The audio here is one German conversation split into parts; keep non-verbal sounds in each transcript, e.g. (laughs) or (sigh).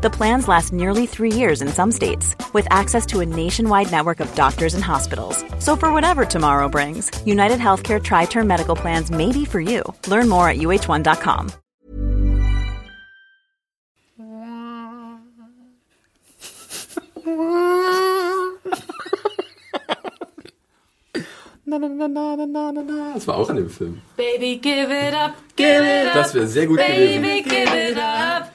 The plans last nearly three years in some states, with access to a nationwide network of doctors and hospitals. So, for whatever tomorrow brings, United Healthcare Tri Term Medical Plans may be for you. Learn more at uh1.com. Na, na, na, na, na, na, na. Das war auch in dem Film. Baby, give it up, give it up. Das wäre sehr gut gewesen. Baby, give it up.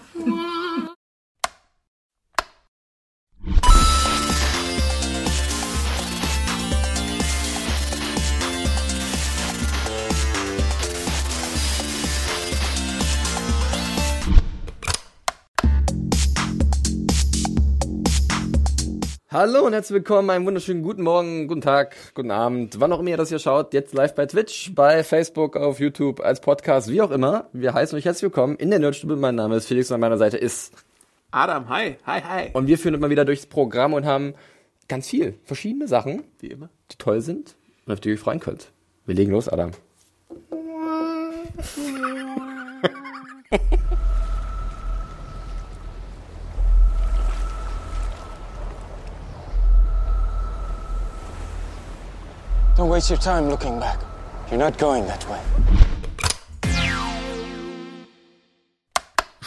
Hallo und herzlich willkommen, einen wunderschönen guten Morgen, guten Tag, guten Abend, wann auch immer ihr das hier schaut, jetzt live bei Twitch, bei Facebook, auf YouTube, als Podcast, wie auch immer. Wir heißen euch herzlich willkommen in der Nerdstube. Mein Name ist Felix und an meiner Seite ist Adam, hi, hi, hi. und wir führen immer wieder durchs Programm und haben ganz viel, verschiedene Sachen, Wie immer. die toll sind und auf die ihr euch freuen könnt. Wir legen los, Adam. (laughs) Don't waste your time looking back. You're not going that way.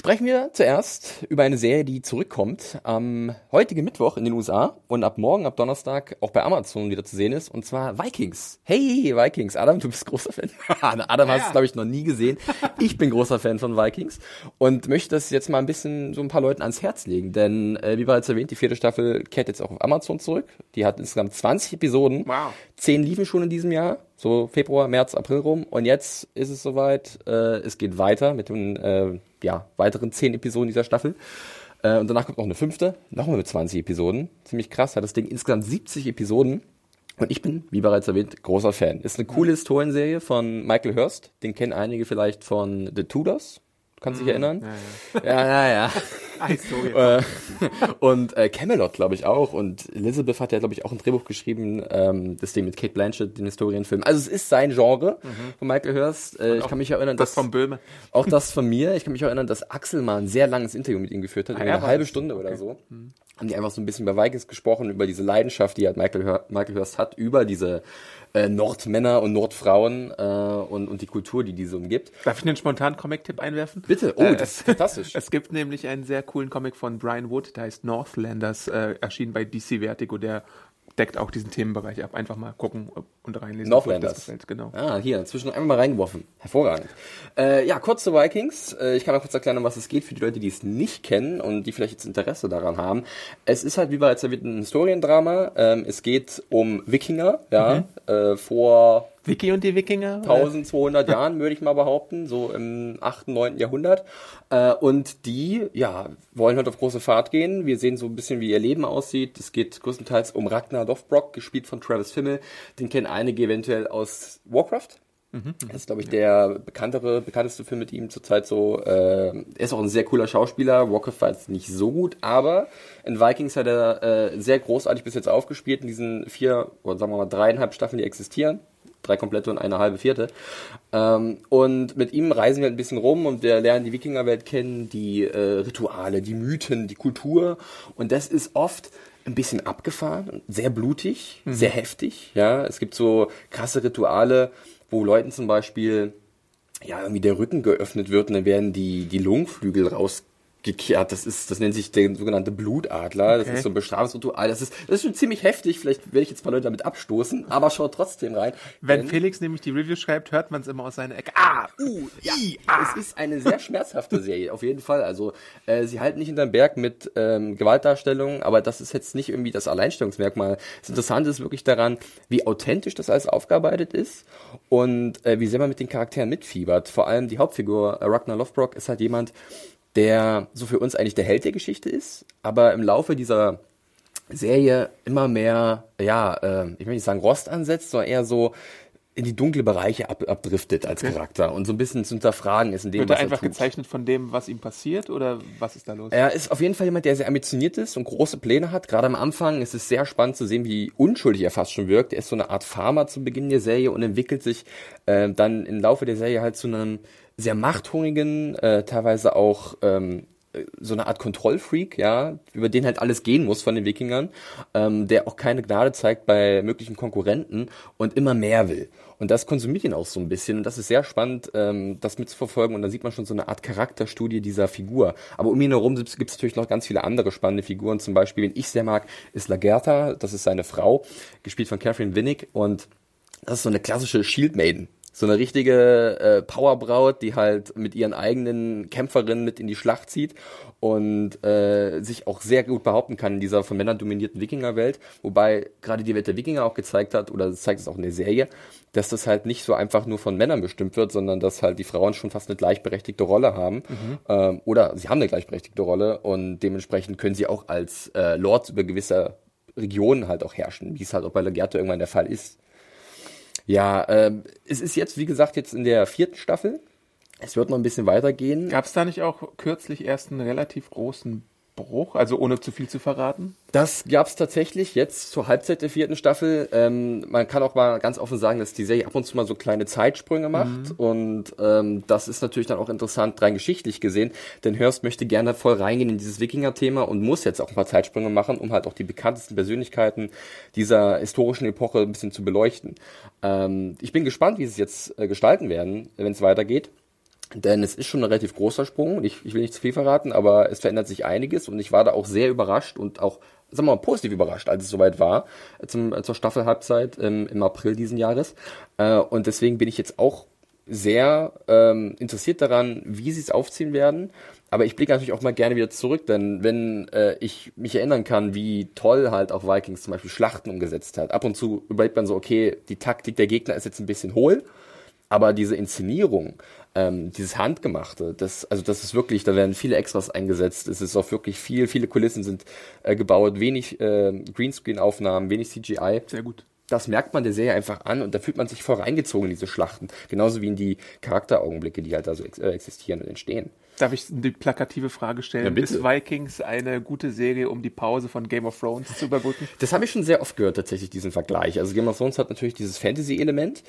Sprechen wir zuerst über eine Serie, die zurückkommt am heutigen Mittwoch in den USA und ab morgen, ab Donnerstag auch bei Amazon wieder zu sehen ist, und zwar Vikings. Hey, Vikings. Adam, du bist großer Fan. (laughs) Adam hast es, glaube ich, noch nie gesehen. Ich bin großer Fan von Vikings und möchte das jetzt mal ein bisschen so ein paar Leuten ans Herz legen, denn äh, wie bereits erwähnt, die vierte Staffel kehrt jetzt auch auf Amazon zurück. Die hat insgesamt 20 Episoden. Wow. Zehn liefen schon in diesem Jahr, so Februar, März, April rum. Und jetzt ist es soweit. Äh, es geht weiter mit den äh, ja, weiteren zehn Episoden dieser Staffel. Äh, und danach kommt noch eine fünfte, nochmal mit 20 Episoden. Ziemlich krass, hat das Ding insgesamt 70 Episoden. Und ich bin, wie bereits erwähnt, großer Fan. Ist eine coole Historienserie von Michael Hurst. Den kennen einige vielleicht von The Tudors. Du kannst dich erinnern? Ja, ja, ja. (laughs) Ah, Historie. Äh, (laughs) und äh, Camelot, glaube ich, auch. Und Elizabeth hat ja, glaube ich, auch ein Drehbuch geschrieben, ähm, das Ding mit Kate Blanchett, den Historienfilm. Also es ist sein Genre von Michael Hurst. Äh, ich kann mich erinnern, das dass, von Böhme. auch das von mir. Ich kann mich auch erinnern, dass Axel mal ein sehr langes Interview mit ihm geführt hat, Ah, eine halbe. Stunde oder so. Haben die einfach so ein bisschen über Vikings gesprochen, über diese Leidenschaft, die halt Michael, Hur Michael Hurst hat, über diese äh, Nordmänner und Nordfrauen äh, und, und die Kultur, die diese umgibt. Darf ich einen spontanen Comic-Tipp einwerfen? Bitte, oh, Äh, das ist fantastisch. (laughs) Es gibt nämlich einen sehr coolen Comic von Brian Wood, der heißt Northlanders, äh, erschienen bei DC Vertigo, der deckt auch diesen Themenbereich ab. Einfach mal gucken und reinlesen. Northlanders. Genau. Ah, hier, inzwischen einmal mal reingeworfen. Hervorragend. Äh, ja, kurz zu Vikings. Äh, ich kann mal kurz erklären, um was es geht für die Leute, die es nicht kennen und die vielleicht jetzt Interesse daran haben. Es ist halt, wie bereits erwähnt, ein Historiendrama. Ähm, es geht um Wikinger, ja, äh, vor Vicky und die Wikinger? 1200 Jahren, (laughs) würde ich mal behaupten, so im 8., 9. Jahrhundert. Äh, und die, ja, wollen halt auf große Fahrt gehen. Wir sehen so ein bisschen, wie ihr Leben aussieht. Es geht größtenteils um Ragnar Lothbrok, gespielt von Travis Fimmel. Den kennen einige eventuell aus Warcraft. Das ist, glaube ich, der bekanntere, bekannteste Film mit ihm zurzeit so. Äh, er ist auch ein sehr cooler Schauspieler. Warcraft war jetzt nicht so gut, aber in Vikings hat er äh, sehr großartig bis jetzt aufgespielt in diesen vier, oder sagen wir mal dreieinhalb Staffeln, die existieren. Drei komplette und eine halbe vierte. Ähm, und mit ihm reisen wir ein bisschen rum und wir lernen die Wikingerwelt kennen, die äh, Rituale, die Mythen, die Kultur. Und das ist oft ein bisschen abgefahren, sehr blutig, sehr heftig. Ja, es gibt so krasse Rituale, wo Leuten zum Beispiel ja irgendwie der Rücken geöffnet wird und dann werden die die Lungenflügel rausgekehrt. Das ist, das nennt sich der sogenannte Blutadler. Das Okay. ist so ein Bestrafungsritual. Das ist, das ist schon ziemlich heftig. Vielleicht werde ich jetzt ein paar Leute damit abstoßen, aber schaut trotzdem rein. Wenn Denn- Felix nämlich die Review schreibt, hört man es immer aus seiner Ecke. Ah, uh, i, ah. Es ist eine sehr schmerzhafte Serie, auf jeden Fall. Also äh, sie halten nicht hinterm Berg mit ähm, Gewaltdarstellungen, aber das ist jetzt nicht irgendwie das Alleinstellungsmerkmal. Das Interessante ist wirklich daran, wie authentisch das alles aufgearbeitet ist und äh, wie sehr man mit den Charakteren mitfiebert. Vor allem die Hauptfigur äh, Ragnar Lothbrok ist halt jemand, der so für uns eigentlich der Held der Geschichte ist, aber im Laufe dieser Serie immer mehr, ja, äh, ich will nicht sagen Rost ansetzt, sondern eher so in die dunkle Bereiche ab, abdriftet als Charakter und so ein bisschen zu hinterfragen ist in dem, Wird er was einfach er gezeichnet von dem, was ihm passiert oder was ist da los? Er ist auf jeden Fall jemand, der sehr ambitioniert ist und große Pläne hat. Gerade am Anfang ist es sehr spannend zu sehen, wie unschuldig er fast schon wirkt. Er ist so eine Art Farmer zu Beginn der Serie und entwickelt sich äh, dann im Laufe der Serie halt zu einem sehr machthungrigen, äh, teilweise auch ähm, so eine Art Kontrollfreak, ja, über den halt alles gehen muss von den Wikingern, ähm, der auch keine Gnade zeigt bei möglichen Konkurrenten und immer mehr will. Und das konsumiert ihn auch so ein bisschen. Und das ist sehr spannend, ähm, das mitzuverfolgen. Und da sieht man schon so eine Art Charakterstudie dieser Figur. Aber um ihn herum gibt es natürlich noch ganz viele andere spannende Figuren. Zum Beispiel, wen ich sehr mag, ist Lagertha. Das ist seine Frau, gespielt von Catherine Winnick. Und das ist so eine klassische Shield Maiden. So eine richtige äh, Powerbraut, die halt mit ihren eigenen Kämpferinnen mit in die Schlacht zieht und äh, sich auch sehr gut behaupten kann in dieser von Männern dominierten Wikingerwelt. Wobei gerade die Welt der Wikinger auch gezeigt hat, oder das zeigt es auch in der Serie, dass das halt nicht so einfach nur von Männern bestimmt wird, sondern dass halt die Frauen schon fast eine gleichberechtigte Rolle haben. Ähm, oder sie haben eine gleichberechtigte Rolle und dementsprechend können sie auch als äh, Lords über gewisse Regionen halt auch herrschen, wie es halt auch bei Lagertha irgendwann der Fall ist. Ja, ähm, es ist jetzt, wie gesagt, jetzt in der vierten Staffel. Es wird noch ein bisschen weitergehen. Gab es da nicht auch kürzlich erst einen relativ großen Bruch, also ohne zu viel zu verraten? Das gab es tatsächlich jetzt zur Halbzeit der vierten Staffel. Ähm, man kann auch mal ganz offen sagen, dass die Serie ab und zu mal so kleine Zeitsprünge macht. Und ähm, das ist natürlich dann auch interessant, rein geschichtlich gesehen. Denn Hurst möchte gerne voll reingehen in dieses Wikinger-Thema und muss jetzt auch ein paar Zeitsprünge machen, um halt auch die bekanntesten Persönlichkeiten dieser historischen Epoche ein bisschen zu beleuchten. Ähm, ich bin gespannt, wie sie es jetzt äh, gestalten werden, wenn es weitergeht. Denn es ist schon ein relativ großer Sprung. Ich, ich will nicht zu viel verraten, aber es verändert sich einiges und ich war da auch sehr überrascht und auch, sagen wir mal, positiv überrascht, als es soweit war, zum, zur Staffelhalbzeit ähm, im April diesen Jahres. Äh, und deswegen bin ich jetzt auch sehr ähm, interessiert daran, wie sie es aufziehen werden. Aber ich blicke natürlich auch mal gerne wieder zurück, denn wenn äh, ich mich erinnern kann, wie toll halt auch Vikings zum Beispiel Schlachten umgesetzt hat. Ab und zu überlegt man so, okay, die Taktik der Gegner ist jetzt ein bisschen hohl, aber diese Inszenierung, ähm, dieses Handgemachte, das, also das ist wirklich, da werden viele Extras eingesetzt, es ist auch wirklich viel, viele Kulissen sind äh, gebaut, wenig äh, Greenscreen-Aufnahmen, wenig CGI. Sehr gut. Das merkt man der Serie einfach an und da fühlt man sich voll reingezogen in diese Schlachten. Genauso wie in die Charakteraugenblicke, die halt da so ex äh, existieren und entstehen. Darf ich die plakative Frage stellen? Ja, ist Vikings eine gute Serie, um die Pause von Game of Thrones zu überbrücken? Das habe ich schon sehr oft gehört, tatsächlich, diesen Vergleich. Also Game of Thrones hat natürlich dieses Fantasy-Element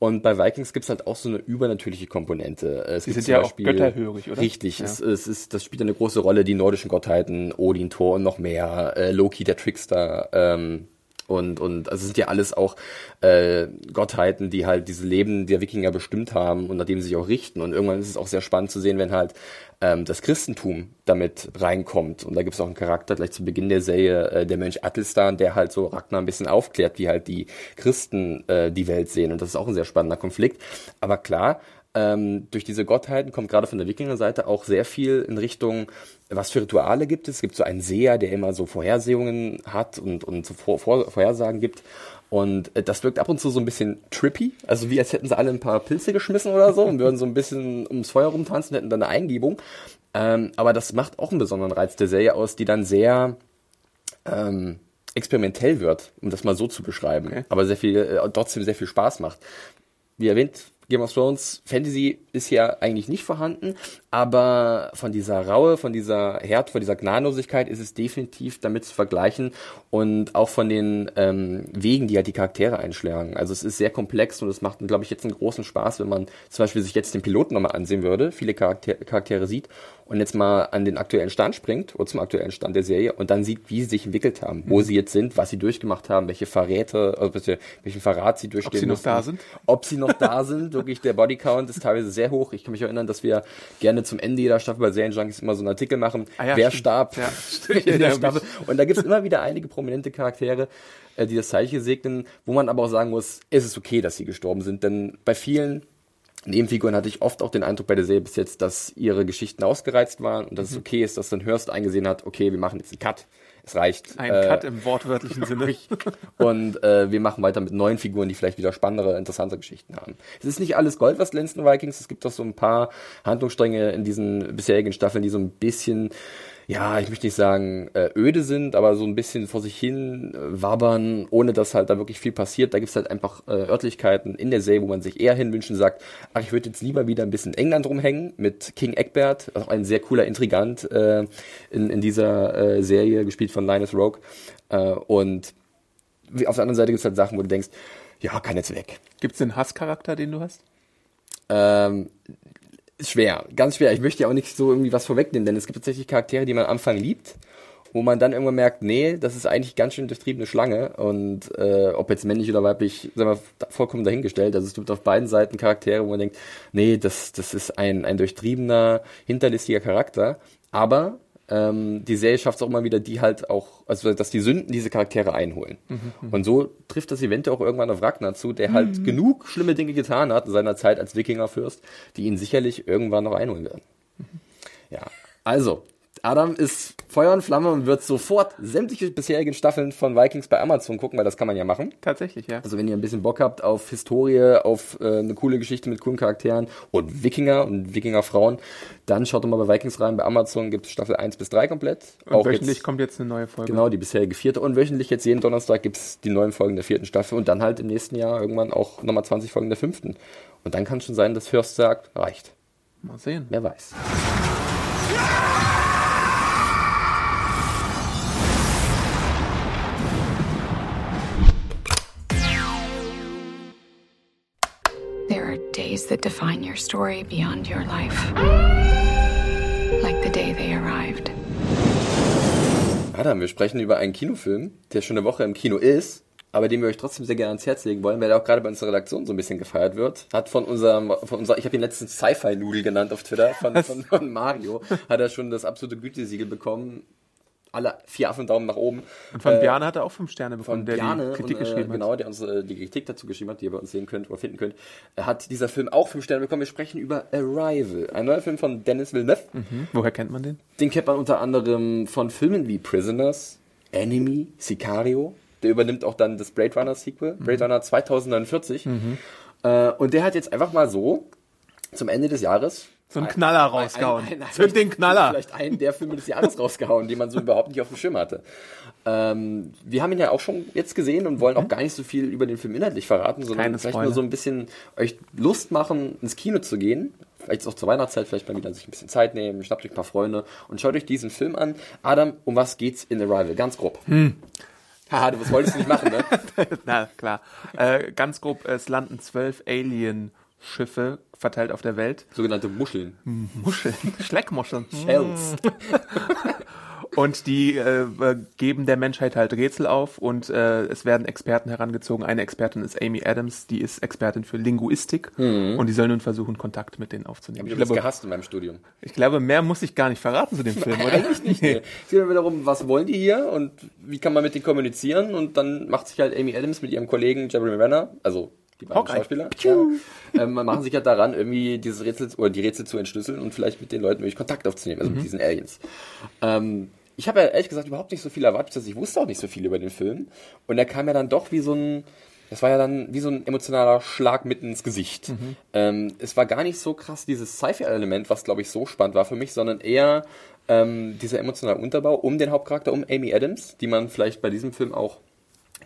und bei Vikings gibt's halt auch so eine übernatürliche Komponente. Es Die gibt sind zum ja auch Beispiel- götterhörig, oder? Richtig, Ja. es, es ist, das spielt eine große Rolle, die nordischen Gottheiten, Odin, Thor und noch mehr, äh, Loki, der Trickster, ähm, und, und also es sind ja alles auch äh, Gottheiten, die halt diese Leben der Wikinger bestimmt haben und nach dem sie sich auch richten. Und irgendwann ist es auch sehr spannend zu sehen, wenn halt ähm, das Christentum damit reinkommt. Und da gibt es auch einen Charakter gleich zu Beginn der Serie, äh, der Mönch Atelstan, der halt so Ragnar ein bisschen aufklärt, wie halt die Christen äh, die Welt sehen. Und das ist auch ein sehr spannender Konflikt. Aber klar, ähm, durch diese Gottheiten kommt gerade von der Wikingerseite auch sehr viel in Richtung, was für Rituale gibt es. Es gibt so einen Seher, der immer so Vorhersehungen hat und, und so Vor Vor Vorhersagen gibt. Und äh, das wirkt ab und zu so ein bisschen trippy, also wie als hätten sie alle ein paar Pilze geschmissen oder so und würden so ein bisschen ums Feuer rumtanzen, hätten dann eine Eingebung. Ähm, aber das macht auch einen besonderen Reiz der Serie aus, die dann sehr ähm, experimentell wird, um das mal so zu beschreiben, Okay. aber sehr viel, äh, trotzdem sehr viel Spaß macht. Wie erwähnt, Game of Thrones Fantasy ist ja eigentlich nicht vorhanden, aber von dieser Raue, von dieser Härte, von dieser Gnadenlosigkeit ist es definitiv damit zu vergleichen und auch von den ähm, Wegen, die halt die Charaktere einschlagen. Also es ist sehr komplex und es macht, glaube ich, jetzt einen großen Spaß, wenn man zum Beispiel sich jetzt den Piloten nochmal ansehen würde, viele Charakter Charaktere sieht und jetzt mal an den aktuellen Stand springt oder zum aktuellen Stand der Serie und dann sieht, wie sie sich entwickelt haben, Mhm. wo sie jetzt sind, was sie durchgemacht haben, welche Verräte, also welche, welchen Verrat sie durchgehen sie noch mussten. da sind? Ob sie noch da (laughs) sind, wirklich der Bodycount ist teilweise sehr hoch. Ich kann mich erinnern, dass wir gerne zum Ende jeder Staffel bei Serienjunkies immer so einen Artikel machen, Ah ja, wer stimmt. starb Ja, (laughs) stimmt. in der Staffel. Und da gibt es immer wieder einige prominente Charaktere, äh, die das Zeichen segnen, wo man aber auch sagen muss, es ist okay, dass sie gestorben sind, denn bei vielen Nebenfiguren hatte ich oft auch den Eindruck bei der Serie bis jetzt, dass ihre Geschichten ausgereizt waren und dass Mhm. es okay ist, dass dann Hurst eingesehen hat, okay, wir machen jetzt einen Cut. Es reicht. Ein Äh, Cut im wortwörtlichen Sinne. (laughs) und äh, wir machen weiter mit neuen Figuren, die vielleicht wieder spannendere, interessante Geschichten haben. Es ist nicht alles Gold, was glänzt in Vikings. Es gibt auch so ein paar Handlungsstränge in diesen bisherigen Staffeln, die so ein bisschen ja, ich möchte nicht sagen, äh, öde sind, aber so ein bisschen vor sich hin äh, wabern, ohne dass halt da wirklich viel passiert. Da gibt's halt einfach äh, Örtlichkeiten in der Serie, wo man sich eher hinwünschen sagt, ach, ich würde jetzt lieber wieder ein bisschen England rumhängen mit King Egbert, auch ein sehr cooler Intrigant äh, in, in dieser äh, Serie, gespielt von Linus Rogue. Äh, und wie, auf der anderen Seite gibt's halt Sachen, wo du denkst, ja, kann jetzt weg. Gibt es den Hasscharakter, den du hast? Ähm, schwer, ganz schwer. Ich möchte ja auch nicht so irgendwie was vorwegnehmen, denn es gibt tatsächlich Charaktere, die man am Anfang liebt, wo man dann irgendwann merkt, nee, das ist eigentlich ganz schön durchtriebene Schlange und äh, ob jetzt männlich oder weiblich, sagen wir, vollkommen dahingestellt. Also es gibt auf beiden Seiten Charaktere, wo man denkt, nee, das, das ist ein, ein durchtriebener, hinterlistiger Charakter, aber ähm, die Serie schafft es auch immer wieder, die halt auch, also dass die Sünden diese Charaktere einholen. Und so trifft das Event auch irgendwann auf Ragnar zu, der halt genug schlimme Dinge getan hat in seiner Zeit als Wikingerfürst, die ihn sicherlich irgendwann noch einholen werden. Ja, also, Adam ist Feuer und Flamme und wird sofort sämtliche bisherigen Staffeln von Vikings bei Amazon gucken, weil das kann man ja machen. Tatsächlich, ja. Also wenn ihr ein bisschen Bock habt auf Historie, auf äh, eine coole Geschichte mit coolen Charakteren und Wikinger und Wikingerfrauen, dann schaut doch mal bei Vikings rein. Bei Amazon gibt es Staffel 1 bis 3 komplett. Und wöchentlich jetzt, kommt jetzt eine neue Folge. genau die bisherige vierte und wöchentlich jetzt jeden Donnerstag gibt es die neuen Folgen der vierten Staffel und dann halt im nächsten Jahr irgendwann auch nochmal 20 Folgen der fünften. Und dann kann es schon sein, dass Hörst sagt, reicht. Mal sehen. Wer weiß. There that define your story beyond your life. Like the day they arrived. Adam, wir sprechen über einen Kinofilm, der schon eine Woche im Kino ist, aber den wir euch trotzdem sehr gerne ans Herz legen wollen, weil der auch gerade bei unserer Redaktion so ein bisschen gefeiert wird. Hat von unserem, von unserer, ich habe ihn letztens Sci-Fi-Nudel genannt auf Twitter, von, (laughs) von, von Mario, hat er schon das absolute Gütesiegel bekommen. Alle vier Affendaumen nach oben. Und von Äh, Bjarne hat er auch fünf Sterne bekommen, von der Bjarne, die Kritik und, äh, geschrieben genau, hat. der uns äh, die Kritik dazu geschrieben hat, die ihr bei uns sehen könnt oder finden könnt, Er hat dieser Film auch fünf Sterne bekommen. Wir sprechen über Arrival, ein neuer Film von Dennis Villeneuve. Hm? Woher kennt man den? Den kennt man unter anderem von Filmen wie Prisoners, Enemy, Sicario. Der übernimmt auch dann das Blade Runner Sequel, Blade Runner 2049. Äh, und der hat jetzt einfach mal so zum Ende des Jahres So einen Knaller rausgehauen. ein- ein- Zünd den Knaller. Vielleicht einen der Filme des Jahres rausgehauen, die man so überhaupt nicht auf dem Schirm hatte. Ähm, wir haben ihn ja auch schon jetzt gesehen und wollen auch gar nicht so viel über den Film inhaltlich verraten, sondern Keine vielleicht Spoiler. nur so ein bisschen euch Lust machen, ins Kino zu gehen. Vielleicht auch zur Weihnachtszeit, vielleicht mal wieder sich ein bisschen Zeit nehmen, schnappt euch ein paar Freunde und schaut euch diesen Film an. Adam, um was geht's in Arrival? Ganz grob. Haha, du was wolltest du nicht machen, ne? (laughs) Na klar. Äh, ganz grob, es landen zwölf Alien-Schiffe verteilt auf der Welt. Sogenannte Muscheln. Muscheln, (laughs) Schleckmuscheln. Shells. (laughs) Und die äh, äh, geben der Menschheit halt Rätsel auf und äh, es werden Experten herangezogen. Eine Expertin ist Amy Adams, die ist Expertin für Linguistik und die soll nun versuchen, Kontakt mit denen aufzunehmen. Ich Ich habe gehasst in meinem Studium. ich glaube, mehr muss ich gar nicht verraten zu dem Film, (laughs) oder? Eigentlich nicht. Nee. Es geht immer darum, was wollen die hier und wie kann man mit denen kommunizieren und dann macht sich halt Amy Adams mit ihrem Kollegen Jeremy Renner, also die beiden Hawkeye. Schauspieler, ja, ähm, man machen sich halt daran, irgendwie dieses Rätsel oder die Rätsel zu entschlüsseln und vielleicht mit den Leuten wirklich Kontakt aufzunehmen, also mit diesen Aliens. Ähm, ich habe ja ehrlich gesagt überhaupt nicht so viel erwartet, ich wusste auch nicht so viel über den Film und er kam ja dann doch wie so ein das war ja dann wie so ein emotionaler Schlag mitten ins Gesicht. Ähm, es war gar nicht so krass dieses Sci-Fi-Element, was glaube ich so spannend war für mich, sondern eher ähm, dieser emotionale Unterbau um den Hauptcharakter, um Amy Adams, die man vielleicht bei diesem Film auch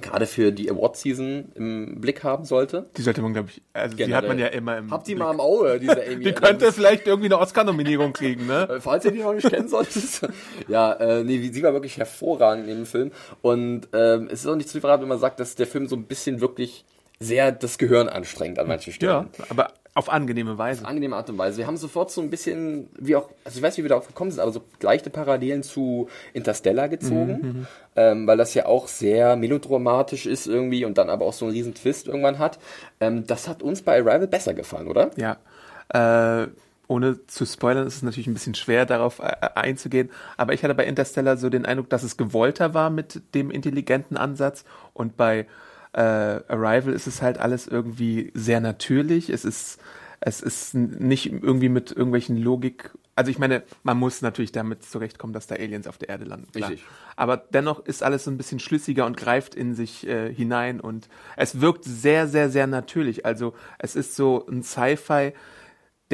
gerade für die Award-Season im Blick haben sollte. Die sollte man, glaube ich, also die hat man ja immer im Habt ihr Blick. mal im Auge, diese (laughs) Amy Die könnte vielleicht irgendwie eine Oscar-Nominierung kriegen, ne? Äh, Falls ihr die noch nicht kennen solltet. (laughs) ja, äh, nee, sie war wirklich hervorragend in dem Film. Und ähm, es ist auch nicht zu verraten, wenn man sagt, dass der Film so ein bisschen wirklich sehr das Gehirn anstrengt an manchen Stellen. Ja, aber auf angenehme Weise. angenehme Art und Weise. Wir haben sofort so ein bisschen, wie auch, also ich weiß nicht, wie wir darauf gekommen sind, aber so leichte Parallelen zu Interstellar gezogen, ähm, weil das ja auch sehr melodramatisch ist irgendwie und dann aber auch so einen riesen Twist irgendwann hat. Ähm, das hat uns bei Arrival besser gefallen, oder? Ja. Äh, ohne zu spoilern, ist es natürlich ein bisschen schwer, darauf äh, einzugehen. Aber ich hatte bei Interstellar so den Eindruck, dass es gewollter war mit dem intelligenten Ansatz. Und bei äh, Arrival ist es halt alles irgendwie sehr natürlich. Es ist, es ist nicht irgendwie mit irgendwelchen Logik. Also ich meine, man muss natürlich damit zurechtkommen, dass da Aliens auf der Erde landen. Klar. Richtig. Aber dennoch ist alles so ein bisschen schlüssiger und greift in sich äh, hinein und es wirkt sehr, sehr, sehr natürlich. Also es ist so ein Sci-Fi,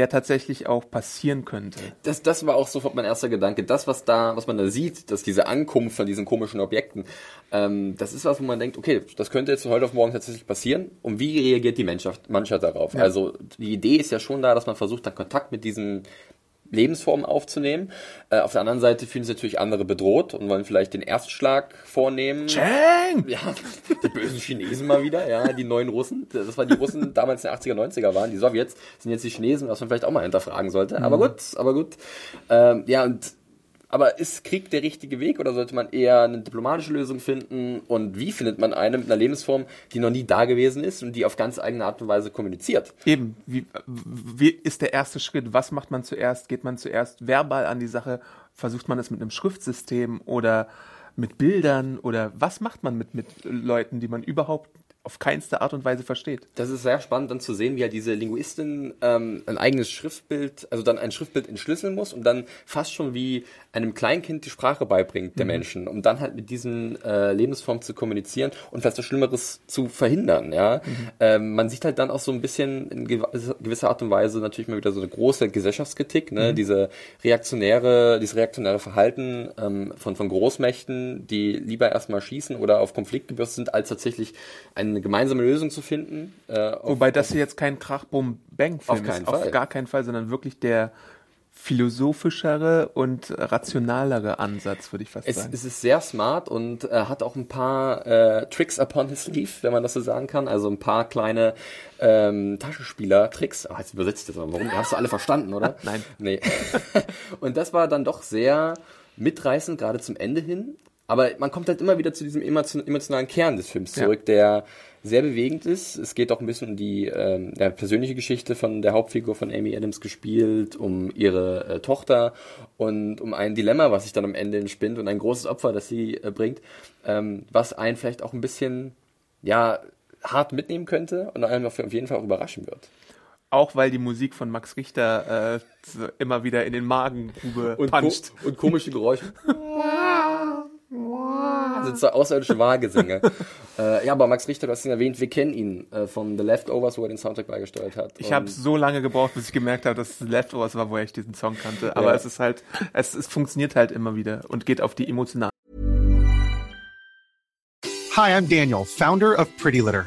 der tatsächlich auch passieren könnte. Das, das war auch sofort mein erster Gedanke. Das, was da, was man da sieht, dass diese Ankunft von diesen komischen Objekten, ähm, das ist was, wo man denkt, okay, das könnte jetzt von heute auf morgen tatsächlich passieren. Und wie reagiert die Mannschaft, Mannschaft darauf? Also die Idee ist ja schon da, dass man versucht, dann Kontakt mit diesen Lebensformen aufzunehmen. Äh, auf der anderen Seite fühlen sich natürlich andere bedroht und wollen vielleicht den Erstschlag vornehmen. Chang! Ja, die bösen Chinesen mal wieder, ja, die neuen Russen. Das war die Russen damals in den 80er, 90er waren. Die Sowjets sind jetzt die Chinesen, was man vielleicht auch mal hinterfragen sollte. Aber gut, aber gut. Ähm, ja, und aber ist Krieg der richtige Weg oder sollte man eher eine diplomatische Lösung finden? Und wie findet man eine mit einer Lebensform, die noch nie da gewesen ist und die auf ganz eigene Art und Weise kommuniziert? Eben, wie, wie ist der erste Schritt? Was macht man zuerst? Geht man zuerst verbal an die Sache? Versucht man es mit einem Schriftsystem oder mit Bildern? Oder was macht man mit, mit Leuten, die man überhaupt auf keinste Art und Weise versteht? Das ist sehr spannend dann zu sehen, wie ja diese Linguistin ähm, ein eigenes Schriftbild, also dann ein Schriftbild entschlüsseln muss und dann fast schon wie einem Kleinkind die Sprache beibringt der Menschen, um dann halt mit diesen äh, Lebensformen zu kommunizieren und fast Schlimmeres zu verhindern. Ja, ähm, man sieht halt dann auch so ein bisschen in gew- gewisser Art und Weise natürlich mal wieder so eine große Gesellschaftskritik, ne? diese reaktionäre, dieses reaktionäre Verhalten ähm, von von Großmächten, die lieber erstmal schießen oder auf Konflikt gebürstet sind, als tatsächlich eine gemeinsame Lösung zu finden. Äh, auf- Wobei das hier jetzt kein Krach-Bum-Bang-Film Auf keinen ist. Fall. Auf gar keinen Fall, sondern wirklich der philosophischere und rationalere Ansatz, würde ich fast Es, sagen. es ist sehr smart und äh, hat auch ein paar äh, Tricks upon his sleeve, wenn man das so sagen kann. Also ein paar kleine ähm, Taschenspieler-Tricks. Ah, jetzt übersetzt das mal. Warum? Hast du alle verstanden, oder? (laughs) Nein. Nee. (laughs) und das war dann doch sehr mitreißend, gerade zum Ende hin. Aber man kommt halt immer wieder zu diesem emotio- emotionalen Kern des Films Ja. zurück, der sehr bewegend ist. Es geht auch ein bisschen um die ähm, ja, persönliche Geschichte von der Hauptfigur von Amy Adams gespielt, um ihre äh, Tochter und um ein Dilemma, was sich dann am Ende entspinnt und ein großes Opfer, das sie äh, bringt, ähm, was einen vielleicht auch ein bisschen ja hart mitnehmen könnte und einen auf jeden Fall auch überraschen wird. Auch weil die Musik von Max Richter äh, immer wieder in den Magengrube Und, ko puncht. und komische Geräusche. (laughs) sind so außerirdische Wahlgesänge. (laughs) äh, ja, aber Max Richter, du hast ihn erwähnt, wir kennen ihn äh, von The Leftovers, wo er den Soundtrack beigesteuert hat. Ich habe so lange gebraucht, bis ich gemerkt habe, dass es Leftovers war, woher ich diesen Song kannte. Aber Ja. es ist halt, es, es funktioniert halt immer wieder und geht auf die emotionale Hi, I'm Daniel, founder of Pretty Litter.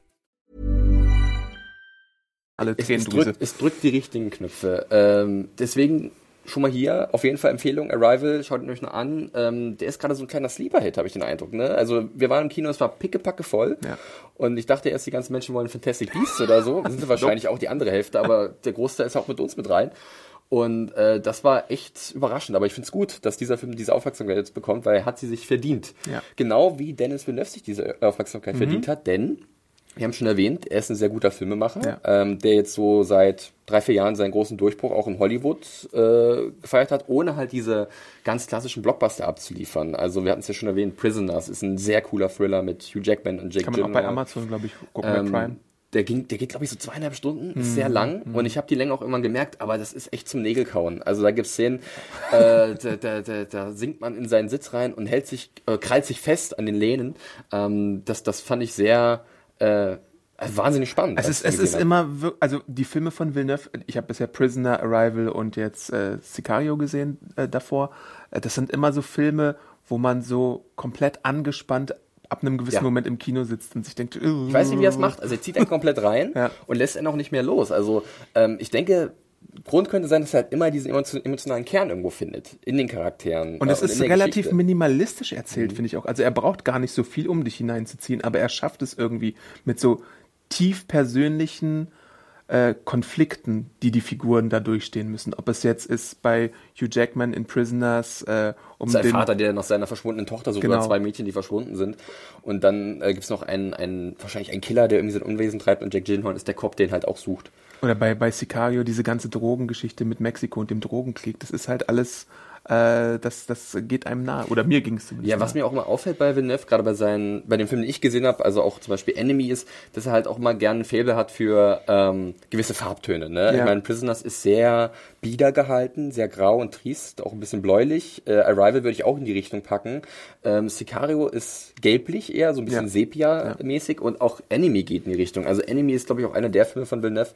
Es, es, Tränendrüse. drückt, es drückt die richtigen Knöpfe. Ähm, deswegen schon mal hier auf jeden Fall Empfehlung. Arrival, schaut ihn euch noch an. Ähm, der ist gerade so ein kleiner Sleeper-Hit, habe ich den Eindruck. Ne? Also wir waren im Kino, es war pickepacke voll. Ja. Und ich dachte erst, die ganzen Menschen wollen Fantastic Beasts oder so. Das sind (laughs) wahrscheinlich auch die andere Hälfte, aber der Großteil ist auch mit uns mit rein. Und äh, das war echt überraschend. Aber ich finde es gut, dass dieser Film diese Aufmerksamkeit jetzt bekommt, weil er hat sie sich verdient. Ja. Genau wie Dennis Villeneuve sich diese Aufmerksamkeit verdient hat, denn wir haben schon erwähnt, er ist ein sehr guter Filmemacher, Ja. ähm, der jetzt so seit drei, vier Jahren seinen großen Durchbruch auch in Hollywood äh, gefeiert hat, ohne halt diese ganz klassischen Blockbuster abzuliefern. Also wir hatten es ja schon erwähnt, Prisoners ist ein sehr cooler Thriller mit Hugh Jackman und Jake Kann man auch bei Gyllenhaal. Amazon, glaube ich, gucken, bei Ähm, Prime. Der, ging, der geht, glaube ich, so zweieinhalb Stunden, ist Mhm, sehr lang und ich habe die Länge auch irgendwann gemerkt, aber das ist echt zum Nägelkauen. Also da gibt's Szenen, äh, da, da, da, da sinkt man in seinen Sitz rein und hält sich, äh, krallt sich fest an den Lehnen. Ähm, das, das fand ich sehr äh, wahnsinnig spannend. Es ist, es ist immer, also die Filme von Villeneuve, ich habe bisher Prisoner, Arrival und jetzt äh, Sicario gesehen äh, davor. Äh, das sind immer so Filme, wo man so komplett angespannt ab einem gewissen Ja. Moment im Kino sitzt und sich denkt, Ich weiß nicht, wie er es macht. (laughs) Also er zieht einen komplett rein Ja. und lässt ihn auch nicht mehr los. Also ähm, ich denke, Grund könnte sein, dass er halt immer diesen emotio- emotionalen Kern irgendwo findet in den Charakteren. Und es äh, ist relativ Geschichte. minimalistisch erzählt, finde ich auch. Also er braucht gar nicht so viel, um dich hineinzuziehen, aber er schafft es irgendwie mit so tief persönlichen äh, Konflikten, die die Figuren da durchstehen müssen. Ob es jetzt ist bei Hugh Jackman in Prisoners, äh, um Sein den Vater, der nach seiner verschwundenen Tochter sucht, Genau. oder zwei Mädchen, die verschwunden sind. Und dann äh, gibt's noch einen, einen, wahrscheinlich einen Killer, der irgendwie sein Unwesen treibt und Jack Gyllenhaal ist der Cop, den halt auch sucht. Oder bei, bei Sicario diese ganze Drogengeschichte mit Mexiko und dem Drogenkrieg, das ist halt alles, äh, das, das geht einem nahe. Oder mir ging es zumindest Ja, was nahe. mir auch immer auffällt bei Villeneuve, gerade bei seinen, bei den Filmen, die ich gesehen habe, also auch zum Beispiel Enemy ist, dass er halt auch mal gerne ein Faible hat für ähm, gewisse Farbtöne. Ne? Ja. Ich meine, Prisoners ist sehr bieder gehalten, sehr grau und triest, auch ein bisschen bläulich. Äh, Arrival würde ich auch in die Richtung packen. Ähm, Sicario ist gelblich eher, so ein bisschen Ja. Sepia-mäßig und auch Enemy geht in die Richtung. Also Enemy ist, glaube ich, auch einer der Filme von Villeneuve,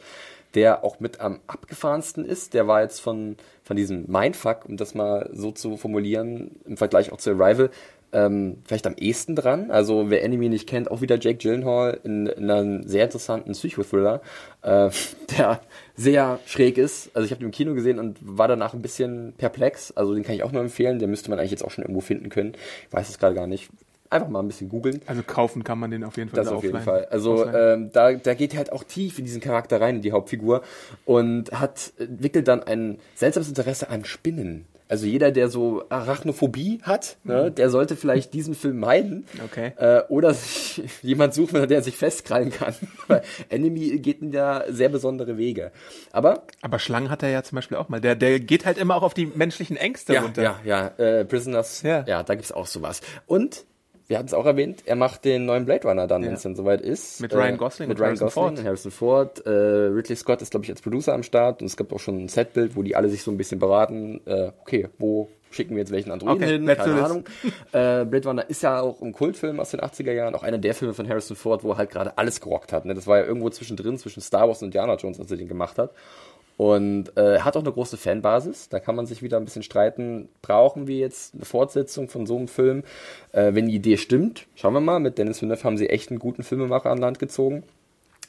der auch mit am abgefahrensten ist. Der war jetzt von, von diesem Mindfuck, um das mal so zu formulieren, im Vergleich auch zu Arrival, ähm, vielleicht am ehesten dran. Also wer Enemy nicht kennt, auch wieder Jake Gyllenhaal in, in einem sehr interessanten Psychothriller, äh, (laughs) der sehr schräg ist. Also ich habe den im Kino gesehen und war danach ein bisschen perplex. Also den kann ich auch nur empfehlen. Den müsste man eigentlich jetzt auch schon irgendwo finden können. Ich weiß es gerade gar nicht. Einfach mal ein bisschen googeln. Also kaufen kann man den auf jeden Fall. Das auf jeden. Fall. Also ähm, da, da geht er halt auch tief in diesen Charakter rein, in die Hauptfigur und hat entwickelt dann ein seltsames Interesse an Spinnen. Also jeder, der so Arachnophobie hat, ne, der sollte vielleicht diesen Film meiden. Okay. Äh, oder sich (laughs) jemand suchen, der sich festkrallen kann. (laughs) Weil Enemy geht in ja sehr besondere Wege. Aber Aber Schlangen hat er ja zum Beispiel auch mal. Der, der geht halt immer auch auf die menschlichen Ängste ja, runter. ja, ja, äh, Prisoners, Ja. ja, da gibt's auch sowas. Und wir hatten es auch erwähnt, er macht den neuen Blade Runner dann, wenn es dann soweit ist. Mit Ryan Gosling mit und Ryan Harrison Gosling Ford. Harrison Ford. Äh, Ridley Scott ist, glaube ich, als Producer am Start und es gibt auch schon ein Setbild, wo die alle sich so ein bisschen beraten. Äh, okay, wo schicken wir jetzt welchen Androiden Okay, hin? Keine. Ahnung. (laughs) Äh, Blade Runner ist ja auch ein Kultfilm aus den 80er Jahren, auch einer der Filme von Harrison Ford, wo er halt gerade alles gerockt hat. Ne? Das war ja irgendwo zwischendrin, zwischen Star Wars und Indiana Jones, als er den gemacht hat. Und äh, hat auch eine große Fanbasis. Da kann man sich wieder ein bisschen streiten. Brauchen wir jetzt eine Fortsetzung von so einem Film? Äh, wenn die Idee stimmt, schauen wir mal. Mit Dennis Villeneuve haben sie echt einen guten Filmemacher an Land gezogen,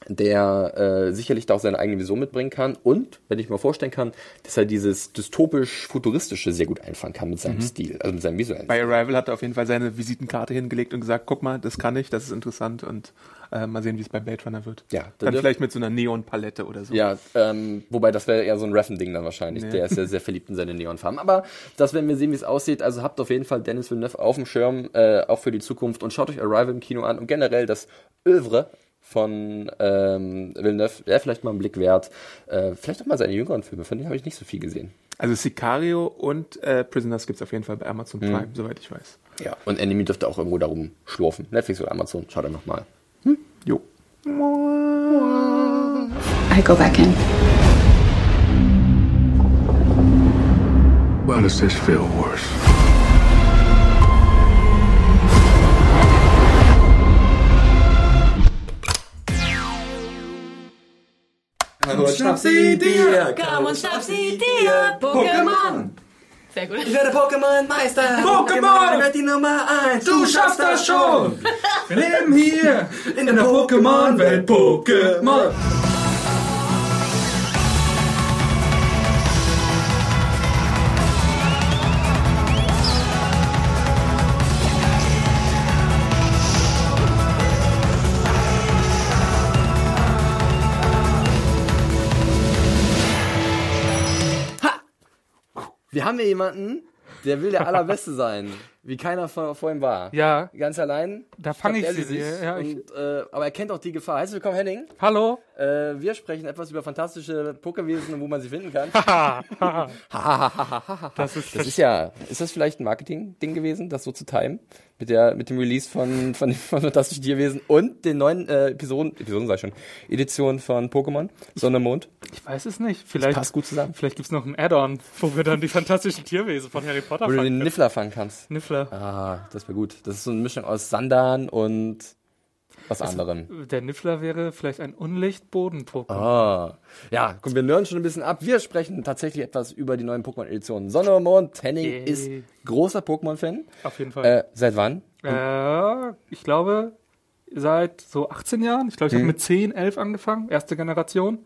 der äh, sicherlich da auch seine eigene Vision mitbringen kann. Und, wenn ich mir vorstellen kann, dass er dieses dystopisch-futuristische sehr gut einfangen kann mit seinem Stil, also mit seinem visuellen Bei Arrival hat er auf jeden Fall seine Visitenkarte hingelegt und gesagt, guck mal, das kann ich, das ist interessant und äh, mal sehen, wie es bei Blade Runner wird. Ja, dann vielleicht mit so einer Neonpalette oder so. Ja, ähm, wobei das wäre eher so ein Reffen-Ding dann wahrscheinlich. Nee. Der ist ja sehr verliebt in seine Neonfarben. Aber das werden wir sehen, wie es aussieht. Also habt auf jeden Fall Dennis Villeneuve auf dem Schirm, äh, auch für die Zukunft. Und schaut euch Arrival im Kino an und generell das Övre von ähm, Villeneuve wäre vielleicht mal einen Blick wert. Äh, vielleicht auch mal seine jüngeren Filme, von denen habe ich nicht so viel gesehen. Also Sicario und äh, Prisoners gibt's auf jeden Fall bei Amazon Mhm. Prime, soweit ich weiß. Ja. Und Enemy dürfte auch irgendwo darum schlurfen. Netflix oder Amazon, schaut einfach mal. Jo. I go back in. Why does this feel worse? Komm und schnapp sie dir! Komm und schnapp sie dir, Pokémon! Sehr gut. Ich werde Pokémon-Meister! Pokémon! Ich werde die Nummer 1! Du schaffst das schon! Wir leben hier in der Pokémon-Welt. Pokémon! Wir haben hier jemanden, der will der Allerbeste sein. Wie keiner vor, vor ihm war. Ja. Ganz allein. Da fang schnappt ich sie sich ja, ich- und, äh, aber er kennt auch die Gefahr. Herzlich willkommen, Henning. Hallo? Äh, wir sprechen etwas über fantastische Pokerwesen und wo man sie finden kann. Das ist, Das ist ja, ist das vielleicht ein Marketing-Ding gewesen, das so zu timen? Mit der, mit dem Release von, von, (laughs) von Fantastischen Tierwesen und den neuen äh, Episoden, Episoden sag ich schon, Editionen von Pokémon, Sonne, Mond. ich weiß es nicht. Vielleicht, passt gut zusammen. Vielleicht gibt's noch ein Add-on, wo wir dann die fantastischen Tierwesen von Harry Potter Wo du den fangen. Niffler fangen kannst. Niffler. Ah, das wäre gut. Das ist so eine Mischung aus Sandan und was anderem. Der Niffler wäre vielleicht ein Unlicht-Boden-Pokémon. Ah. Ja, komm, wir lernen schon ein bisschen ab. Wir sprechen tatsächlich etwas über die neuen Pokémon-Editionen. Sonne und Mond. Henning Yay. ist großer Pokémon-Fan. Auf jeden Fall. Äh, seit wann? Äh, ich glaube, seit so 18 Jahren. Ich glaube, ich Mhm. habe mit 10, 11 angefangen. Erste Generation.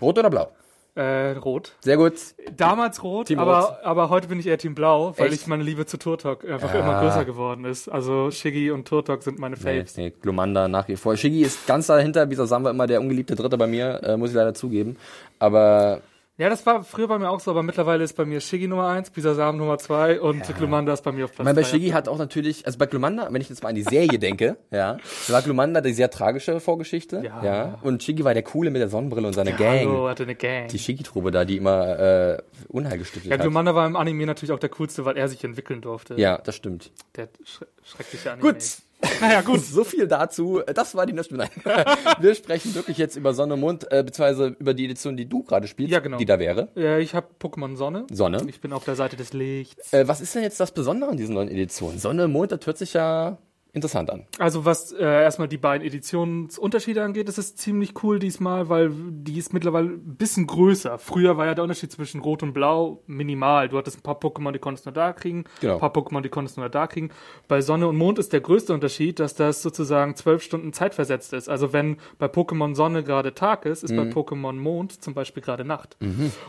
Rot oder blau? Äh, rot. Sehr gut. Damals rot, Team aber, Rot. aber heute bin ich eher Team Blau, weil Echt? ich meine Liebe zu Turtok einfach Ja. immer größer geworden ist. Also Shiggy und Turtok sind meine Nee, Faves. nee, Glumanda nach wie vor. Shiggy ist ganz dahinter. Bisa Sam war immer der ungeliebte Dritte bei mir, äh, muss ich leider zugeben. Aber Ja, das war früher bei mir auch so, aber mittlerweile ist bei mir Shiggy Nummer 1, Bisasam Nummer 2 und Glumanda ist bei mir auf Platz meine, bei drei. Shiggy hat auch natürlich, also bei Glumanda, wenn ich jetzt mal an die Serie denke, (laughs) ja, da war Glumanda die sehr tragische Vorgeschichte, ja. Ja. und Shiggy war der Coole mit der Sonnenbrille und seine Ja, Gang. Hallo, hatte eine Gang. Die Shiggy-Truppe da, die immer äh, Unheil gestiftet ja, hat. Glumanda war im Anime natürlich auch der coolste, weil er sich entwickeln durfte. Ja, das stimmt. Der schre schreckliche Anime. Gut. (laughs) Naja, gut. So viel dazu. Das war die Nerdstimme. Nein. (laughs) Wir sprechen wirklich jetzt über Sonne und Mond, äh, beziehungsweise über die Edition, die du gerade spielst, Ja, genau. die da wäre. Ja, ich habe Pokémon Sonne. Sonne. Ich bin auf der Seite des Lichts. Äh, was ist denn jetzt das Besondere an diesen neuen Editionen? Sonne, Mond, das hört sich ja interessant an. Also was äh, erstmal die beiden Editionsunterschiede angeht, ist es ziemlich cool diesmal, weil die ist mittlerweile ein bisschen größer. Früher war ja der Unterschied zwischen Rot und Blau minimal. Du hattest ein paar Pokémon, die konntest nur da kriegen, Genau. ein paar Pokémon, die konntest du nur da kriegen. Bei Sonne und Mond ist der größte Unterschied, dass das sozusagen zwölf Stunden zeitversetzt ist. Also wenn bei Pokémon Sonne gerade Tag ist, ist Mhm. bei Pokémon Mond zum Beispiel gerade Nacht.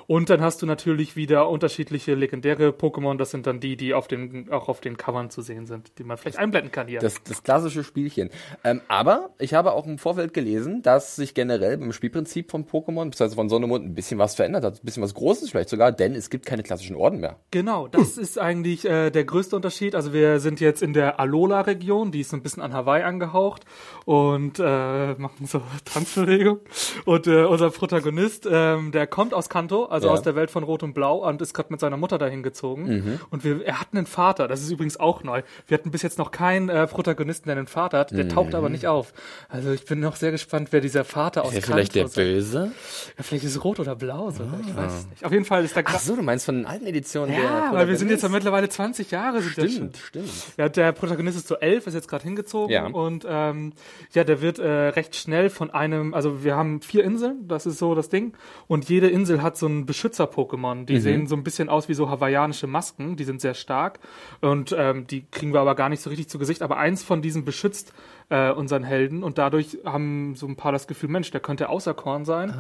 Und dann hast du natürlich wieder unterschiedliche legendäre Pokémon. Das sind dann die, die auf den, auch auf den Covern zu sehen sind, die man vielleicht einblenden kann hier. Das, das klassische Spielchen. Ähm, aber ich habe auch im Vorfeld gelesen, dass sich generell beim Spielprinzip von Pokémon, beziehungsweise von Sonne und Mond, ein bisschen was verändert hat. Ein bisschen was Großes vielleicht sogar, denn es gibt keine klassischen Orden mehr. Genau, das ist eigentlich äh, der größte Unterschied. Also wir sind jetzt in der Alola-Region, die ist so ein bisschen an Hawaii angehaucht und äh, machen so (laughs) Tanzbewegung. Und äh, unser Protagonist, ähm, der kommt aus Kanto, also Ja. aus der Welt von Rot und Blau und ist gerade mit seiner Mutter dahin gezogen. Mhm. Und wir, er hat einen Vater, das ist übrigens auch neu. Wir hatten bis jetzt noch keinen äh, Protagonisten, der einen Vater hat, der taucht aber nicht auf. Also ich bin noch sehr gespannt, wer dieser Vater aus Wer Kanto vielleicht der ist. Böse? Ja, vielleicht ist es rot oder blau sogar, ich weiß es nicht. Auf jeden Fall ist da Ach so, du meinst von den alten Editionen der ja, weil wir sind jetzt ja Protagonist? mittlerweile 20 Jahre sind. Stimmt, stimmt. Ja, der Protagonist ist so elf, ist jetzt gerade hingezogen Ja. und ähm, ja, der wird äh, recht schnell von einem, also wir haben vier Inseln, das ist so das Ding, und jede Insel hat so einen Beschützer-Pokémon. Die sehen so ein bisschen aus wie so hawaiianische Masken, die sind sehr stark und ähm, die kriegen wir aber gar nicht so richtig zu Gesicht, aber eins von diesen beschützt äh, unseren Helden und dadurch haben so ein paar das Gefühl, Mensch, der könnte auserkoren sein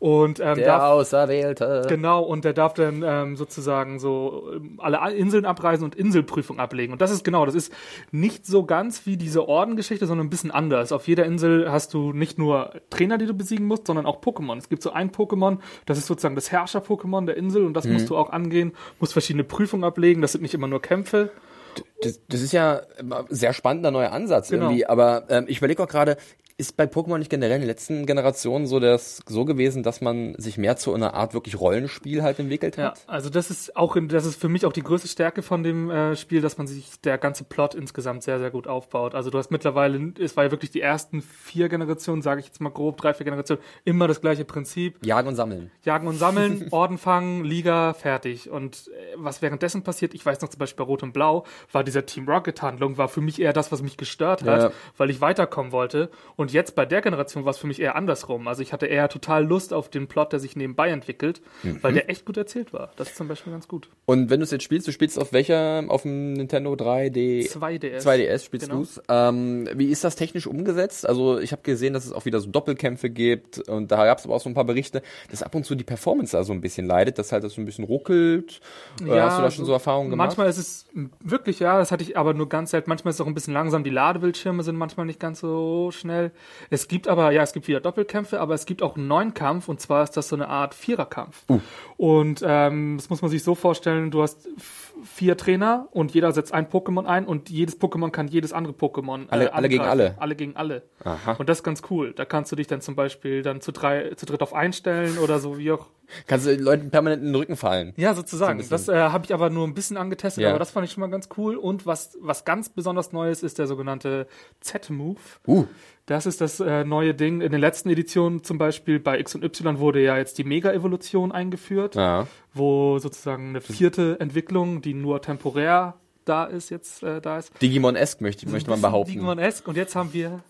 und ähm, Der darf, Auserwählte. Genau, und der darf dann ähm, sozusagen so ähm, alle Inseln abreisen und Inselprüfung ablegen. Und das ist genau, das ist nicht so ganz wie diese Ordengeschichte, sondern ein bisschen anders. Auf jeder Insel hast du nicht nur Trainer, die du besiegen musst, sondern auch Pokémon. Es gibt so ein Pokémon, das ist sozusagen das Herrscher-Pokémon der Insel und das musst du auch angehen, musst verschiedene Prüfungen ablegen. Das sind nicht immer nur Kämpfe. Das, das ist ja ein sehr spannender neuer Ansatz Genau. irgendwie, aber ähm, ich überlege auch gerade, ist bei Pokémon nicht generell in den letzten Generationen so das so gewesen, dass man sich mehr zu einer Art wirklich Rollenspiel halt entwickelt Ja, hat? also das ist auch, in, das ist für mich auch die größte Stärke von dem äh, Spiel, dass man sich der ganze Plot insgesamt sehr, sehr gut aufbaut. Also du hast mittlerweile, es war ja wirklich die ersten vier Generationen, sage ich jetzt mal grob, drei, vier Generationen, immer das gleiche Prinzip. Jagen und sammeln. Jagen und sammeln, (laughs) Orden fangen, Liga, fertig. Und äh, was währenddessen passiert, ich weiß noch zum Beispiel bei Rot und Blau, war dieser Team Rocket-Handlung, war für mich eher das, was mich gestört hat, Ja. weil ich weiterkommen wollte. Und jetzt bei der Generation war es für mich eher andersrum. Also ich hatte eher total Lust auf den Plot, der sich nebenbei entwickelt, weil Mhm. der echt gut erzählt war. Das ist zum Beispiel ganz gut. Und wenn du es jetzt spielst, du spielst auf welcher, auf dem Nintendo 3D? 2DS. 2DS spielst Genau. du's. Ähm, wie ist das technisch umgesetzt? Also ich habe gesehen, dass es auch wieder so Doppelkämpfe gibt und da gab es aber auch so ein paar Berichte, dass ab und zu die Performance da so ein bisschen leidet, dass halt das so ein bisschen ruckelt. Äh, hast du da schon so Erfahrungen gemacht? Manchmal ist es wirklich, ja, das hatte ich aber nur ganz selten. Manchmal ist es auch ein bisschen langsam. Die Ladebildschirme sind manchmal nicht ganz so schnell. Es gibt aber, ja, es gibt wieder Doppelkämpfe, aber es gibt auch einen neuen Kampf und zwar ist das so eine Art Viererkampf. Uh. Und ähm, das muss man sich so vorstellen, du hast vier Trainer und jeder setzt ein Pokémon ein und jedes Pokémon kann jedes andere Pokémon äh, Alle- alle gegen alle? Alle gegen alle. Aha. Und das ist ganz cool. Da kannst du dich dann zum Beispiel dann zu drei, zu dritt auf einstellen oder so wie auch Kannst du den Leuten permanent in den Rücken fallen? ja, sozusagen. So das äh, habe ich aber nur ein bisschen angetestet, Ja. aber das fand ich schon mal ganz cool. Und was, was ganz besonders Neues ist der sogenannte Z-Move. Uh. Das ist das äh, neue Ding. In den letzten Editionen zum Beispiel bei X und Y wurde ja jetzt die Mega-Evolution eingeführt, Ja. wo sozusagen eine vierte Entwicklung, die nur temporär da ist, jetzt äh, da ist. Digimon-esque möchte, möchte man behaupten. Digimon-esque. Und jetzt haben wir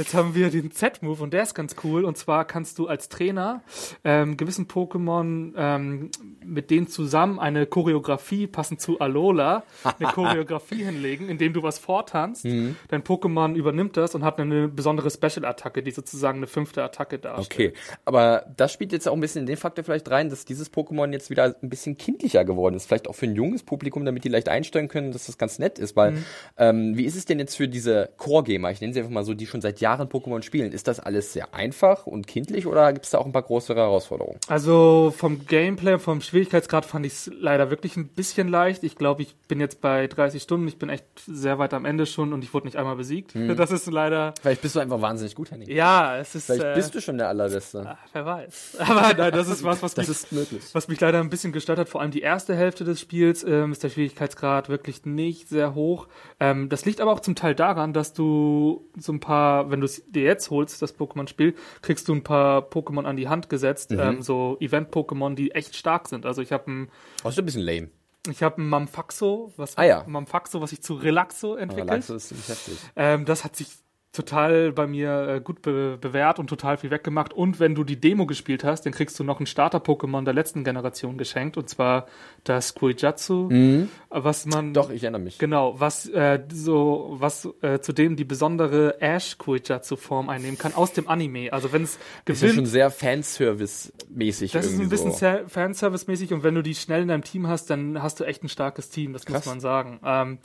Jetzt haben wir den Z-Move und der ist ganz cool. Und zwar kannst du als Trainer ähm, gewissen Pokémon ähm, mit denen zusammen eine Choreografie passend zu Alola, eine (laughs) Choreografie hinlegen, indem du was vortanzt. Mhm. Dein Pokémon übernimmt das und hat eine besondere Special-Attacke, die sozusagen eine fünfte Attacke darstellt. Okay, aber das spielt jetzt auch ein bisschen in den Faktor vielleicht rein, dass dieses Pokémon jetzt wieder ein bisschen kindlicher geworden ist. Vielleicht auch für ein junges Publikum, damit die leicht einstellen können, dass das ganz nett ist. Weil, ähm, wie ist es denn jetzt für diese Core-Gamer, ich nenne sie einfach mal so, die schon seit Jahren Jahren Pokémon spielen. Ist das alles sehr einfach und kindlich oder gibt es da auch ein paar größere Herausforderungen? Also vom Gameplay, vom Schwierigkeitsgrad fand ich es leider wirklich ein bisschen leicht. Ich glaube, ich bin jetzt bei 30 Stunden. Ich bin echt sehr weit am Ende schon und ich wurde nicht einmal besiegt. Hm. Das ist leider. Vielleicht bist du einfach wahnsinnig gut, Henning. Ja, es ist. Vielleicht äh, bist du schon der Allerbeste. Ach, wer weiß. Aber nein, das ist was, was (laughs) das mich, ist möglich. was mich leider ein bisschen gestört hat. Vor allem die erste Hälfte des Spiels ähm, ist der Schwierigkeitsgrad wirklich nicht sehr hoch. Ähm, das liegt aber auch zum Teil daran, dass du so ein paar, wenn du es dir jetzt holst, das Pokémon-Spiel, kriegst du ein paar Pokémon an die Hand gesetzt, mhm. ähm, so Event-Pokémon, die echt stark sind. Also ich habe ein. Das ist ein bisschen lame. Ich habe ein Mamfaxo, was ah, ja. Mamfaxo, was ich zu Relaxo entwickelt. Relaxo ist ziemlich heftig. Ähm, das hat sich total bei mir äh, gut be bewährt und total viel weggemacht. Und wenn du die Demo gespielt hast, dann kriegst du noch ein Starter-Pokémon der letzten Generation geschenkt, und zwar das Kuijatsu, mhm. was man doch ich erinnere mich genau, was äh, so was äh, zudem die besondere Ash Kuijatsu Form einnehmen kann aus dem Anime. Also wenn es gewinnt, ist ja schon sehr Fanservice mäßig. Das ist ein bisschen so. Fanservice mäßig und wenn du die schnell in deinem Team hast, dann hast du echt ein starkes Team. Das Krass. muss man sagen. Ähm,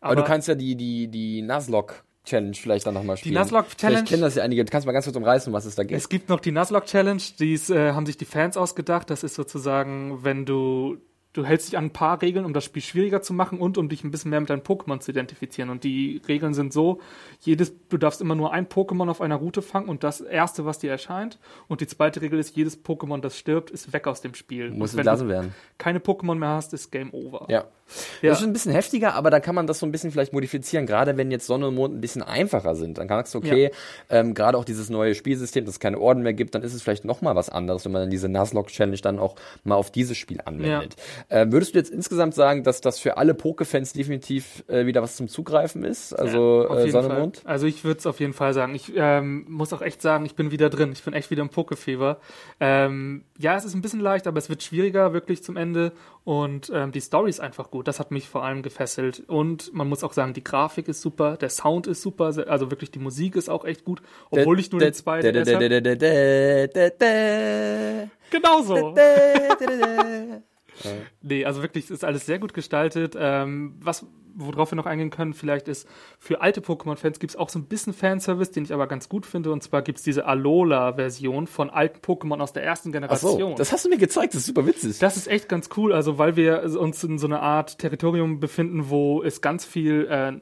aber, aber, du kannst ja die die die Nuzlocke Challenge vielleicht dann nochmal spielen. Die Nuzlocke Challenge. Vielleicht kennen das ja einige. Du kannst mal ganz kurz umreißen, was es da gibt. Es gibt noch die Nuzlocke Challenge. Die äh, haben sich die Fans ausgedacht. Das ist sozusagen, wenn du du hältst dich an ein paar Regeln, um das Spiel schwieriger zu machen und um dich ein bisschen mehr mit deinen Pokémon zu identifizieren. Und die Regeln sind so, jedes, du darfst immer nur ein Pokémon auf einer Route fangen und das erste, was dir erscheint. Und die zweite Regel ist, jedes Pokémon, das stirbt, ist weg aus dem Spiel. Muss entlassen werden. Keine Pokémon mehr hast, ist Game Over. Ja. ja. Das ist ein bisschen heftiger, aber da kann man das so ein bisschen vielleicht modifizieren. Gerade wenn jetzt Sonne und Mond ein bisschen einfacher sind, dann kannst du, okay, ja. ähm, gerade auch dieses neue Spielsystem, dass es keine Orden mehr gibt, dann ist es vielleicht nochmal was anderes, wenn man dann diese Nuzlocke Challenge dann auch mal auf dieses Spiel anwendet. Ja. Äh, würdest du jetzt insgesamt sagen, dass das für alle Poke-Fans definitiv äh, wieder was zum Zugreifen ist? Also ja, äh, Sonne und Mond? Also ich würde es auf jeden Fall sagen. Ich ähm, muss auch echt sagen, ich bin wieder drin. Ich bin echt wieder im Pokefeber. Ähm, ja, es ist ein bisschen leicht, aber es wird schwieriger wirklich zum Ende. Und ähm, die Story ist einfach gut. Das hat mich vor allem gefesselt. Und man muss auch sagen, die Grafik ist super, der Sound ist super, also wirklich die Musik ist auch echt gut, obwohl ich nur den zweiten Genau so. Nee, also wirklich, es ist alles sehr gut gestaltet. Ähm, was, worauf wir noch eingehen können, vielleicht ist, für alte Pokémon-Fans gibt es auch so ein bisschen Fanservice, den ich aber ganz gut finde. Und zwar gibt es diese Alola-Version von alten Pokémon aus der ersten Generation. Ach so, das hast du mir gezeigt, das ist super witzig. Das ist echt ganz cool, also weil wir uns in so einer Art Territorium befinden, wo es ganz viel äh,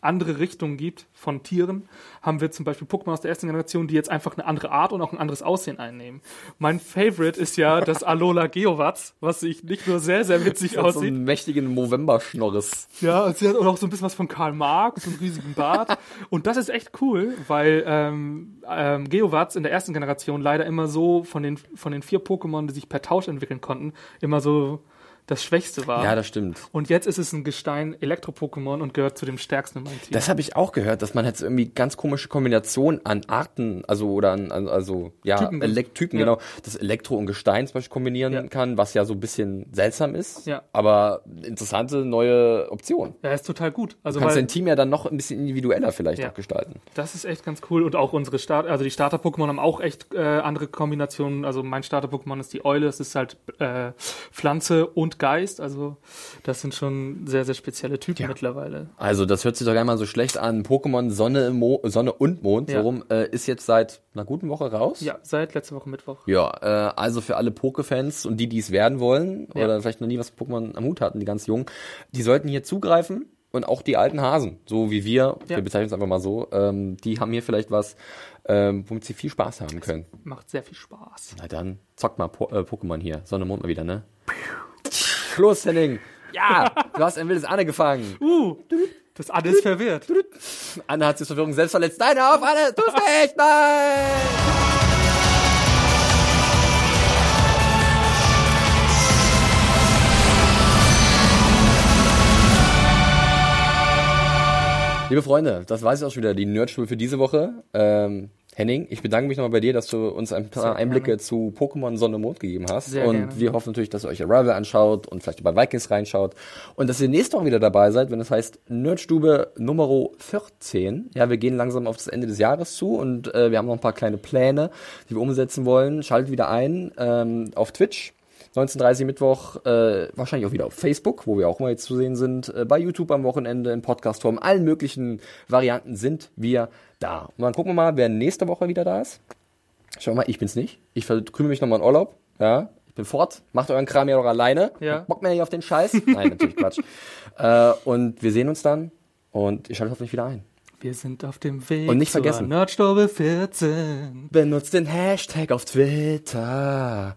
andere Richtungen gibt von Tieren, haben wir zum Beispiel Pokémon aus der ersten Generation, die jetzt einfach eine andere Art und auch ein anderes Aussehen einnehmen. Mein Favorite ist ja das (laughs) Alola Geowatz, was sich nicht nur sehr, sehr witzig (laughs) aussieht. So einen mächtigen Movember-Schnorris. Ja, sie hat auch so ein bisschen was von Karl Marx, so einen riesigen Bart. (laughs) und das ist echt cool, weil ähm, ähm, Geowatz in der ersten Generation leider immer so von den, von den vier Pokémon, die sich per Tausch entwickeln konnten, immer so das Schwächste war. Ja, das stimmt. Und jetzt ist es ein Gestein-Elektro-Pokémon und gehört zu dem stärksten in meinem Team. Das habe ich auch gehört, dass man jetzt irgendwie ganz komische Kombinationen an Arten, also oder an, also ja, Typen, ja. genau, das Elektro und Gestein zum Beispiel kombinieren ja. kann, was ja so ein bisschen seltsam ist. Ja. Aber interessante neue Option. Ja, ist total gut. Also du kannst dein Team ja dann noch ein bisschen individueller vielleicht auch gestalten. Das ist echt ganz cool. Und auch unsere Start, also die Starter-Pokémon haben auch echt äh, andere Kombinationen. Also mein Starter-Pokémon ist die Eule, es ist halt äh, Pflanze und Geist. Also das sind schon sehr, sehr spezielle Typen ja. mittlerweile. Also das hört sich doch einmal so schlecht an. Pokémon Sonne, Mo Sonne und Mond, ja. warum äh, ist jetzt seit einer guten Woche raus? Ja, seit letzter Woche Mittwoch. Ja, äh, also für alle Poke-Fans und die, die es werden wollen ja. oder vielleicht noch nie was Pokémon am Hut hatten, die ganz jungen, die sollten hier zugreifen und auch die alten Hasen, so wie wir, ja. wir bezeichnen es einfach mal so, ähm, die haben hier vielleicht was, ähm, womit sie viel Spaß haben können. Das macht sehr viel Spaß. Na dann, zockt mal po äh, Pokémon hier. Sonne, Mond mal wieder, ne? Los, Henning. Ja, (laughs) du hast ein wildes Anne gefangen. Uh, das Anne ist verwirrt. Anne hat sich Verwirrung selbst verletzt. Nein, auf, Anne, du nicht, nein! Liebe Freunde, das war es auch schon wieder, die Nerdschule für diese Woche. Ähm, Henning, ich bedanke mich nochmal bei dir, dass du uns ein paar Einblicke zu Pokémon Sonne und Mond gegeben hast. Sehr und gerne. wir hoffen natürlich, dass ihr euch Arrival anschaut und vielleicht bei Vikings reinschaut. Und dass ihr nächste Woche wieder dabei seid, wenn es heißt Nerdstube Nummer 14. Ja, wir gehen langsam auf das Ende des Jahres zu und äh, wir haben noch ein paar kleine Pläne, die wir umsetzen wollen. Schaltet wieder ein ähm, auf Twitch 19.30 Mittwoch, äh, wahrscheinlich auch wieder auf Facebook, wo wir auch mal jetzt zu sehen sind, äh, bei YouTube am Wochenende, in Podcastform, allen möglichen Varianten sind wir da. Und dann gucken wir mal, wer nächste Woche wieder da ist. Schau mal, ich bin's nicht. Ich verkrümel mich nochmal in Urlaub. Ja, ich bin fort. Macht euren Kram ja doch alleine. Ja. Bock mir nicht auf den Scheiß. (laughs) Nein, natürlich Quatsch. Äh, und wir sehen uns dann und ihr schaltet hoffentlich wieder ein. Wir sind auf dem Weg Und nicht vergessen. Nerdstube 14. Benutzt den Hashtag auf Twitter.